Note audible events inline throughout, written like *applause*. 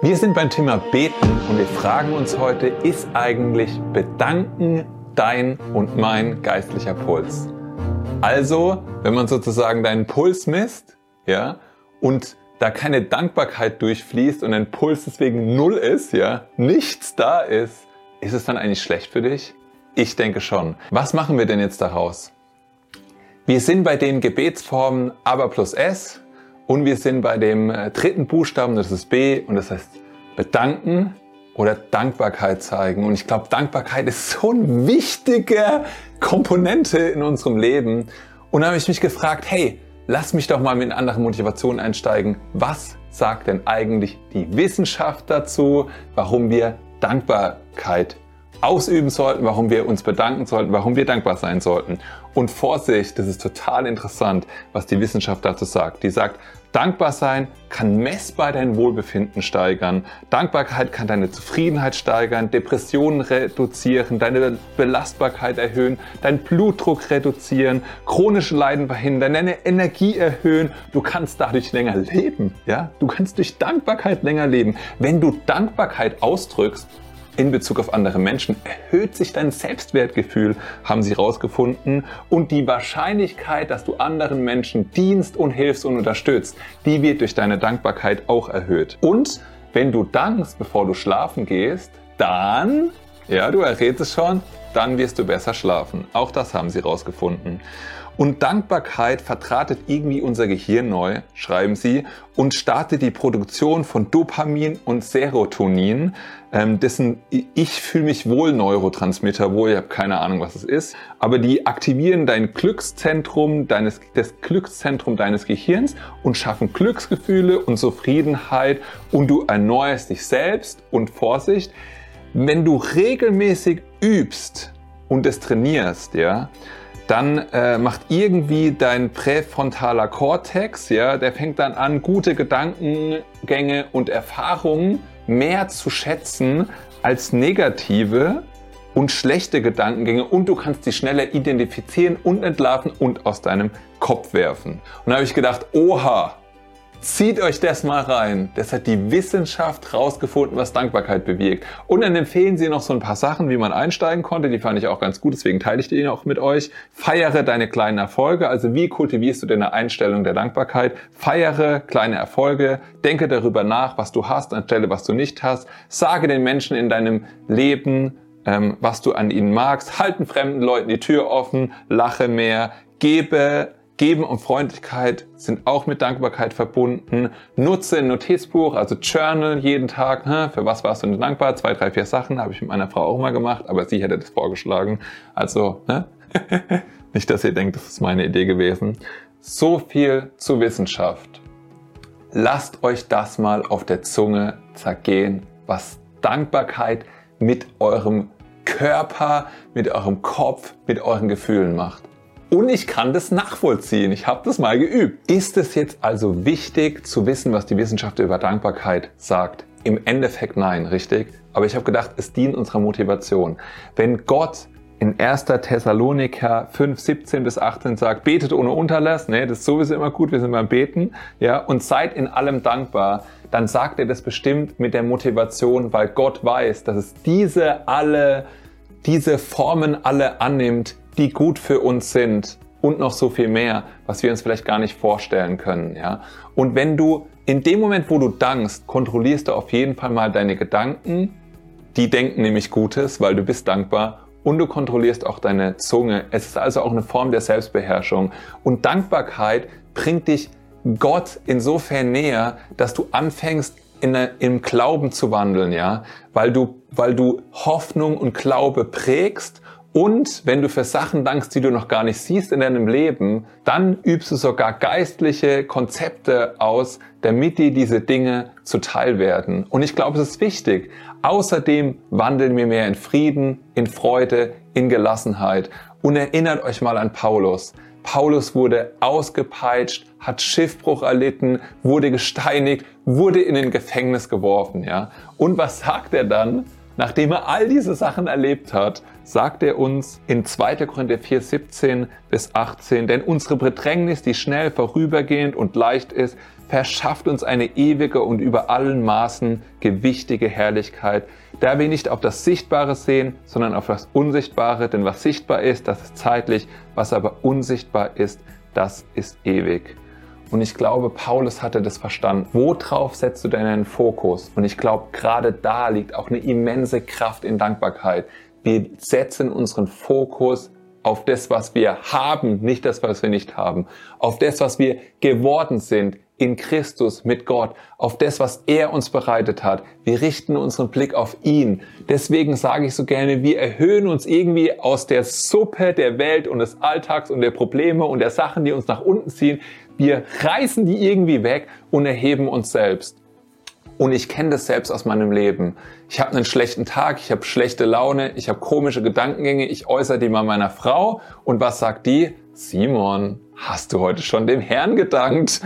Wir sind beim Thema Beten und wir fragen uns heute, ist eigentlich Bedanken dein und mein geistlicher Puls? Also, wenn man sozusagen deinen Puls misst, ja, und da keine Dankbarkeit durchfließt und dein Puls deswegen null ist, ja, nichts da ist, ist es dann eigentlich schlecht für dich? Ich denke schon. Was machen wir denn jetzt daraus? Wir sind bei den Gebetsformen aber plus S und wir sind bei dem äh, dritten Buchstaben, das ist B und das heißt bedanken oder Dankbarkeit zeigen. Und ich glaube, Dankbarkeit ist so eine wichtige Komponente in unserem Leben. Und da habe ich mich gefragt, hey, lass mich doch mal mit anderen Motivation einsteigen. Was sagt denn eigentlich die Wissenschaft dazu, warum wir Dankbarkeit ausüben sollten, warum wir uns bedanken sollten, warum wir dankbar sein sollten. Und Vorsicht, das ist total interessant, was die Wissenschaft dazu sagt. Die sagt, dankbar sein kann messbar dein Wohlbefinden steigern. Dankbarkeit kann deine Zufriedenheit steigern, Depressionen reduzieren, deine Belastbarkeit erhöhen, deinen Blutdruck reduzieren, chronische Leiden verhindern, deine Energie erhöhen. Du kannst dadurch länger leben, ja? Du kannst durch Dankbarkeit länger leben. Wenn du Dankbarkeit ausdrückst, in Bezug auf andere Menschen erhöht sich dein Selbstwertgefühl, haben sie herausgefunden. Und die Wahrscheinlichkeit, dass du anderen Menschen dienst und hilfst und unterstützt, die wird durch deine Dankbarkeit auch erhöht. Und wenn du dankst, bevor du schlafen gehst, dann, ja, du errätst es schon, dann wirst du besser schlafen. Auch das haben sie herausgefunden. Und Dankbarkeit vertratet irgendwie unser Gehirn neu, schreiben sie, und startet die Produktion von Dopamin und Serotonin, ähm, dessen ich fühle mich wohl Neurotransmitter, wohl, ich habe keine Ahnung, was es ist, aber die aktivieren dein Glückszentrum, deines, das Glückszentrum deines Gehirns und schaffen Glücksgefühle und Zufriedenheit und du erneuerst dich selbst und Vorsicht, wenn du regelmäßig übst und es trainierst, ja, dann äh, macht irgendwie dein präfrontaler Kortex, ja, der fängt dann an, gute Gedankengänge und Erfahrungen mehr zu schätzen als negative und schlechte Gedankengänge und du kannst die schneller identifizieren und entlarven und aus deinem Kopf werfen. Und da habe ich gedacht, oha, Zieht euch das mal rein. Das hat die Wissenschaft rausgefunden, was Dankbarkeit bewirkt. Und dann empfehlen sie noch so ein paar Sachen, wie man einsteigen konnte. Die fand ich auch ganz gut, deswegen teile ich die auch mit euch. Feiere deine kleinen Erfolge. Also wie kultivierst du deine Einstellung der Dankbarkeit? Feiere kleine Erfolge. Denke darüber nach, was du hast, anstelle was du nicht hast. Sage den Menschen in deinem Leben, ähm, was du an ihnen magst. Halten fremden Leuten die Tür offen. Lache mehr. Gebe Geben und Freundlichkeit sind auch mit Dankbarkeit verbunden. Nutze ein Notizbuch, also Journal jeden Tag. Für was warst du denn dankbar? Zwei, drei, vier Sachen habe ich mit meiner Frau auch mal gemacht, aber sie hätte das vorgeschlagen. Also, ne? *laughs* nicht, dass ihr denkt, das ist meine Idee gewesen. So viel zur Wissenschaft. Lasst euch das mal auf der Zunge zergehen, was Dankbarkeit mit eurem Körper, mit eurem Kopf, mit euren Gefühlen macht. Und ich kann das nachvollziehen. Ich habe das mal geübt. Ist es jetzt also wichtig zu wissen, was die Wissenschaft über Dankbarkeit sagt? Im Endeffekt nein, richtig? Aber ich habe gedacht, es dient unserer Motivation. Wenn Gott in 1. Thessaloniker 5, 17 bis 18 sagt, betet ohne Unterlass, ne, das ist sowieso immer gut, wir sind beim Beten, ja, und seid in allem dankbar, dann sagt er das bestimmt mit der Motivation, weil Gott weiß, dass es diese alle, diese Formen alle annimmt, die gut für uns sind und noch so viel mehr, was wir uns vielleicht gar nicht vorstellen können, ja. Und wenn du in dem Moment, wo du dankst, kontrollierst du auf jeden Fall mal deine Gedanken, die denken nämlich Gutes, weil du bist dankbar und du kontrollierst auch deine Zunge. Es ist also auch eine Form der Selbstbeherrschung. Und Dankbarkeit bringt dich Gott insofern näher, dass du anfängst, in, im Glauben zu wandeln, ja, weil du, weil du Hoffnung und Glaube prägst und wenn du für Sachen dankst, die du noch gar nicht siehst in deinem Leben, dann übst du sogar geistliche Konzepte aus, damit dir diese Dinge zuteil werden. Und ich glaube, es ist wichtig. Außerdem wandeln wir mehr in Frieden, in Freude, in Gelassenheit. Und erinnert euch mal an Paulus. Paulus wurde ausgepeitscht, hat Schiffbruch erlitten, wurde gesteinigt, wurde in den Gefängnis geworfen, ja. Und was sagt er dann? Nachdem er all diese Sachen erlebt hat, sagt er uns in 2. Korinther 4, 17 bis 18, denn unsere Bedrängnis, die schnell vorübergehend und leicht ist, verschafft uns eine ewige und über allen Maßen gewichtige Herrlichkeit, da wir nicht auf das Sichtbare sehen, sondern auf das Unsichtbare, denn was sichtbar ist, das ist zeitlich, was aber unsichtbar ist, das ist ewig. Und ich glaube, Paulus hatte das verstanden. Worauf setzt du deinen Fokus? Und ich glaube, gerade da liegt auch eine immense Kraft in Dankbarkeit. Wir setzen unseren Fokus auf das, was wir haben, nicht das, was wir nicht haben. Auf das, was wir geworden sind in Christus mit Gott, auf das, was er uns bereitet hat. Wir richten unseren Blick auf ihn. Deswegen sage ich so gerne, wir erhöhen uns irgendwie aus der Suppe der Welt und des Alltags und der Probleme und der Sachen, die uns nach unten ziehen. Wir reißen die irgendwie weg und erheben uns selbst. Und ich kenne das selbst aus meinem Leben. Ich habe einen schlechten Tag, ich habe schlechte Laune, ich habe komische Gedankengänge, ich äußere die mal meiner Frau. Und was sagt die? Simon, hast du heute schon dem Herrn gedankt?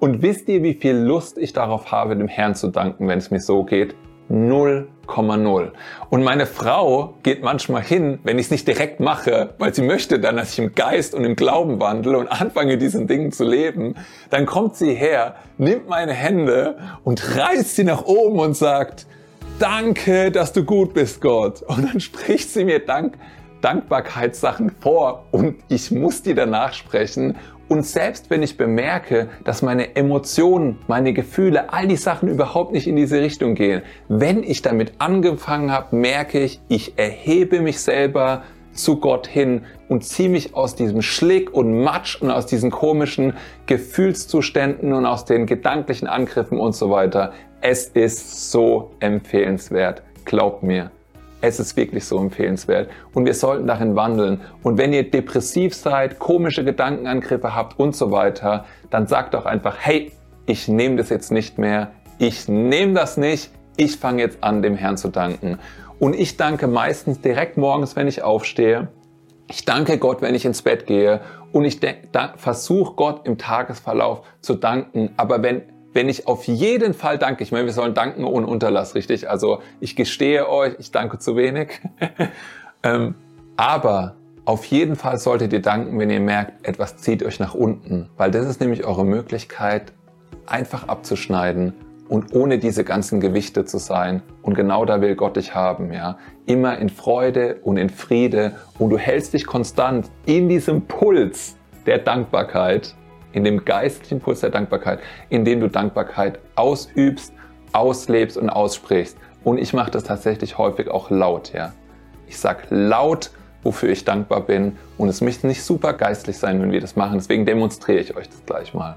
Und wisst ihr, wie viel Lust ich darauf habe, dem Herrn zu danken, wenn es mir so geht? 0,0. Und meine Frau geht manchmal hin, wenn ich es nicht direkt mache, weil sie möchte dann, dass ich im Geist und im Glauben wandle und anfange, diesen Dingen zu leben, dann kommt sie her, nimmt meine Hände und reißt sie nach oben und sagt, danke, dass du gut bist, Gott. Und dann spricht sie mir Dank, Dankbarkeitssachen vor und ich muss die danach sprechen und selbst wenn ich bemerke, dass meine Emotionen, meine Gefühle, all die Sachen überhaupt nicht in diese Richtung gehen, wenn ich damit angefangen habe, merke ich, ich erhebe mich selber zu Gott hin und ziehe mich aus diesem Schlick und Matsch und aus diesen komischen Gefühlszuständen und aus den gedanklichen Angriffen und so weiter. Es ist so empfehlenswert. Glaubt mir. Es ist wirklich so empfehlenswert und wir sollten darin wandeln. Und wenn ihr depressiv seid, komische Gedankenangriffe habt und so weiter, dann sagt doch einfach, hey, ich nehme das jetzt nicht mehr, ich nehme das nicht, ich fange jetzt an, dem Herrn zu danken. Und ich danke meistens direkt morgens, wenn ich aufstehe. Ich danke Gott, wenn ich ins Bett gehe und ich versuche Gott im Tagesverlauf zu danken. Aber wenn wenn ich auf jeden Fall danke, ich meine, wir sollen danken ohne Unterlass, richtig? Also ich gestehe euch, ich danke zu wenig. *laughs* ähm, aber auf jeden Fall solltet ihr danken, wenn ihr merkt, etwas zieht euch nach unten, weil das ist nämlich eure Möglichkeit, einfach abzuschneiden und ohne diese ganzen Gewichte zu sein. Und genau da will Gott dich haben, ja. Immer in Freude und in Friede und du hältst dich konstant in diesem Puls der Dankbarkeit in dem geistlichen Puls der Dankbarkeit, in dem du Dankbarkeit ausübst, auslebst und aussprichst. Und ich mache das tatsächlich häufig auch laut, ja. Ich sag laut, wofür ich dankbar bin. Und es möchte nicht super geistlich sein, wenn wir das machen. Deswegen demonstriere ich euch das gleich mal.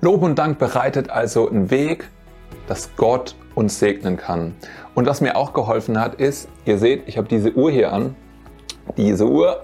Lob und Dank bereitet also einen Weg, dass Gott uns segnen kann. Und was mir auch geholfen hat, ist, ihr seht, ich habe diese Uhr hier an. Diese Uhr,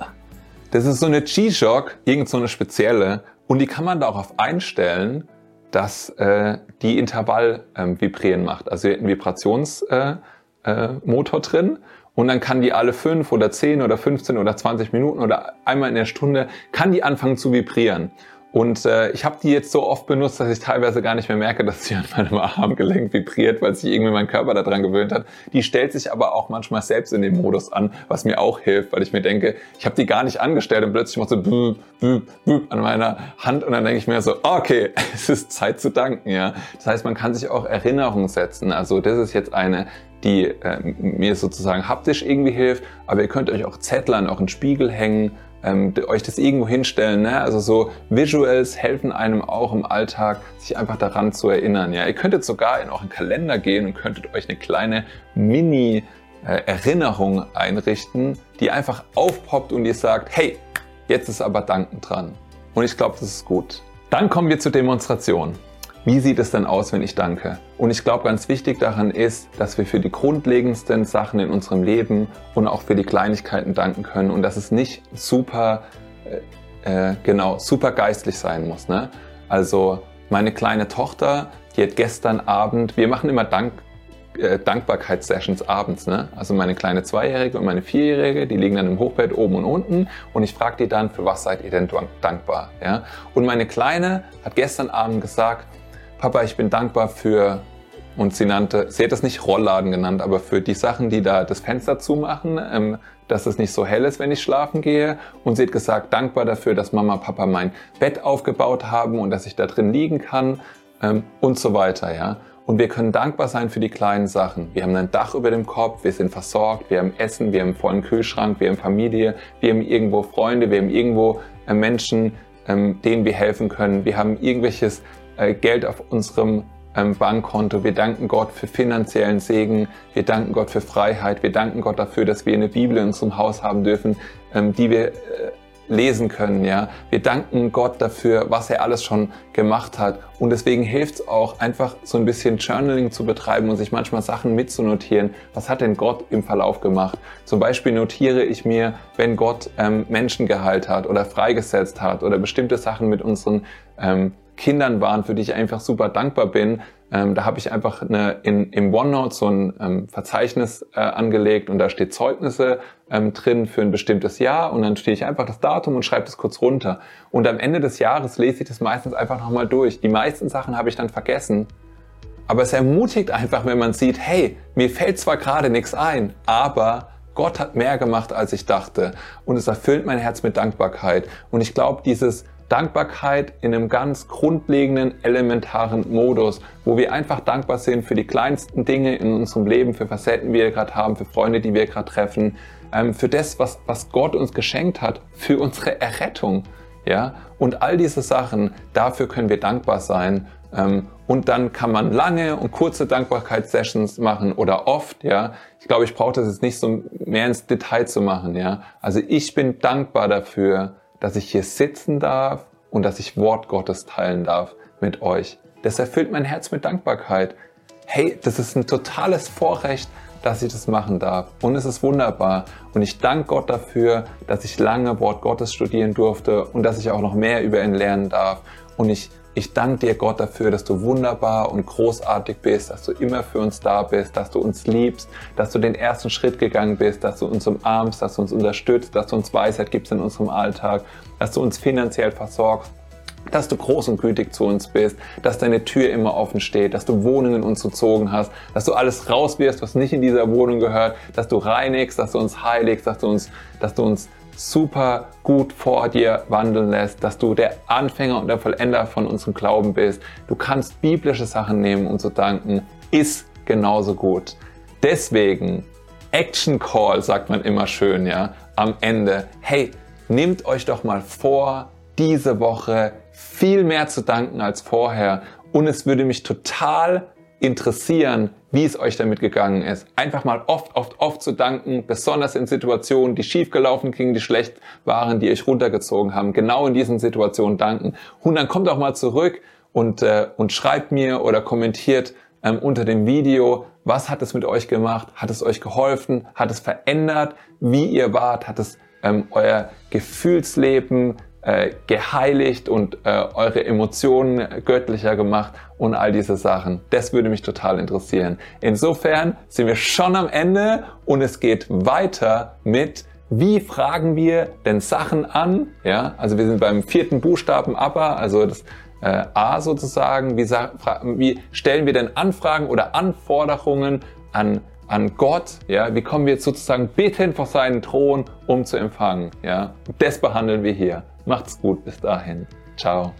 das ist so eine G-Shock, irgend so eine spezielle. Und die kann man darauf einstellen, dass äh, die Intervall ähm, vibrieren macht. Also habt einen Vibrationsmotor äh, äh, drin und dann kann die alle fünf oder zehn oder 15 oder 20 Minuten oder einmal in der Stunde kann die anfangen zu vibrieren. Und äh, ich habe die jetzt so oft benutzt, dass ich teilweise gar nicht mehr merke, dass sie an meinem Armgelenk vibriert, weil sich irgendwie mein Körper daran gewöhnt hat. Die stellt sich aber auch manchmal selbst in den Modus an, was mir auch hilft, weil ich mir denke, ich habe die gar nicht angestellt und plötzlich macht so büb, büb, büb an meiner Hand und dann denke ich mir so, okay, *laughs* es ist Zeit zu danken. Ja, Das heißt, man kann sich auch Erinnerungen setzen. Also das ist jetzt eine, die äh, mir sozusagen haptisch irgendwie hilft, aber ihr könnt euch auch Zettel an euren Spiegel hängen ähm, euch das irgendwo hinstellen. Ne? Also so Visuals helfen einem auch im Alltag, sich einfach daran zu erinnern. Ja? Ihr könntet sogar in euren Kalender gehen und könntet euch eine kleine Mini- Erinnerung einrichten, die einfach aufpoppt und ihr sagt, hey, jetzt ist aber Danken dran. Und ich glaube, das ist gut. Dann kommen wir zur Demonstration. Wie sieht es denn aus, wenn ich danke? Und ich glaube, ganz wichtig daran ist, dass wir für die grundlegendsten Sachen in unserem Leben und auch für die Kleinigkeiten danken können und dass es nicht super, äh, äh, genau, super geistlich sein muss. Ne? Also meine kleine Tochter, die hat gestern Abend, wir machen immer Dank, äh, Dankbarkeitssessions abends. Ne? Also meine kleine Zweijährige und meine Vierjährige, die liegen dann im Hochbett oben und unten und ich frage die dann, für was seid ihr denn dankbar? Ja? Und meine Kleine hat gestern Abend gesagt, Papa, ich bin dankbar für und sie nannte, sie hat es nicht Rollladen genannt, aber für die Sachen, die da das Fenster zumachen, ähm, dass es nicht so hell ist, wenn ich schlafen gehe. Und sie hat gesagt, dankbar dafür, dass Mama, Papa mein Bett aufgebaut haben und dass ich da drin liegen kann ähm, und so weiter, ja. Und wir können dankbar sein für die kleinen Sachen. Wir haben ein Dach über dem Kopf, wir sind versorgt, wir haben Essen, wir haben einen vollen Kühlschrank, wir haben Familie, wir haben irgendwo Freunde, wir haben irgendwo äh, Menschen, ähm, denen wir helfen können. Wir haben irgendwelches Geld auf unserem ähm, Bankkonto. Wir danken Gott für finanziellen Segen. Wir danken Gott für Freiheit. Wir danken Gott dafür, dass wir eine Bibel in unserem Haus haben dürfen, ähm, die wir äh, lesen können, ja. Wir danken Gott dafür, was er alles schon gemacht hat. Und deswegen hilft es auch, einfach so ein bisschen Journaling zu betreiben und sich manchmal Sachen mitzunotieren. Was hat denn Gott im Verlauf gemacht? Zum Beispiel notiere ich mir, wenn Gott ähm, Menschen geheilt hat oder freigesetzt hat oder bestimmte Sachen mit unseren ähm, Kindern waren, für die ich einfach super dankbar bin. Ähm, da habe ich einfach eine, in, im OneNote so ein ähm, Verzeichnis äh, angelegt und da steht Zeugnisse ähm, drin für ein bestimmtes Jahr und dann stehe ich einfach das Datum und schreibe das kurz runter. Und am Ende des Jahres lese ich das meistens einfach nochmal durch. Die meisten Sachen habe ich dann vergessen. Aber es ermutigt einfach, wenn man sieht, hey, mir fällt zwar gerade nichts ein, aber Gott hat mehr gemacht, als ich dachte. Und es erfüllt mein Herz mit Dankbarkeit. Und ich glaube, dieses Dankbarkeit in einem ganz grundlegenden, elementaren Modus, wo wir einfach dankbar sind für die kleinsten Dinge in unserem Leben, für Facetten, die wir gerade haben, für Freunde, die wir gerade treffen, ähm, für das, was, was Gott uns geschenkt hat, für unsere Errettung. Ja, und all diese Sachen, dafür können wir dankbar sein. Ähm, und dann kann man lange und kurze Dankbarkeitssessions machen oder oft, ja. Ich glaube, ich brauche das jetzt nicht so mehr ins Detail zu machen, ja. Also ich bin dankbar dafür, dass ich hier sitzen darf und dass ich Wort Gottes teilen darf mit euch. Das erfüllt mein Herz mit Dankbarkeit. Hey, das ist ein totales Vorrecht, dass ich das machen darf. Und es ist wunderbar. Und ich danke Gott dafür, dass ich lange Wort Gottes studieren durfte und dass ich auch noch mehr über ihn lernen darf. Und ich ich danke dir, Gott, dafür, dass du wunderbar und großartig bist, dass du immer für uns da bist, dass du uns liebst, dass du den ersten Schritt gegangen bist, dass du uns umarmst, dass du uns unterstützt, dass du uns Weisheit gibst in unserem Alltag, dass du uns finanziell versorgst, dass du groß und gütig zu uns bist, dass deine Tür immer offen steht, dass du Wohnungen uns gezogen hast, dass du alles rauswirfst, was nicht in dieser Wohnung gehört, dass du reinigst, dass du uns heiligst, dass du uns, dass du uns super gut vor dir wandeln lässt, dass du der Anfänger und der Vollender von unserem Glauben bist. Du kannst biblische Sachen nehmen und zu danken, ist genauso gut. Deswegen, Action Call sagt man immer schön, ja, am Ende. Hey, nehmt euch doch mal vor, diese Woche viel mehr zu danken als vorher. Und es würde mich total interessieren, wie es euch damit gegangen ist. Einfach mal oft, oft, oft zu danken, besonders in Situationen, die schief gelaufen gingen, die schlecht waren, die euch runtergezogen haben. Genau in diesen Situationen danken. Und dann kommt auch mal zurück und, äh, und schreibt mir oder kommentiert ähm, unter dem Video, was hat es mit euch gemacht? Hat es euch geholfen? Hat es verändert, wie ihr wart? Hat es ähm, euer Gefühlsleben äh, geheiligt und äh, eure Emotionen göttlicher gemacht und all diese Sachen. Das würde mich total interessieren. Insofern sind wir schon am Ende und es geht weiter mit wie fragen wir denn Sachen an? Ja, also wir sind beim vierten Buchstaben ABBA, also das äh, A sozusagen. Wie, wie stellen wir denn Anfragen oder Anforderungen an an Gott, ja, wie kommen wir jetzt sozusagen beten vor seinen Thron, um zu empfangen, ja. Das behandeln wir hier. Macht's gut bis dahin. Ciao.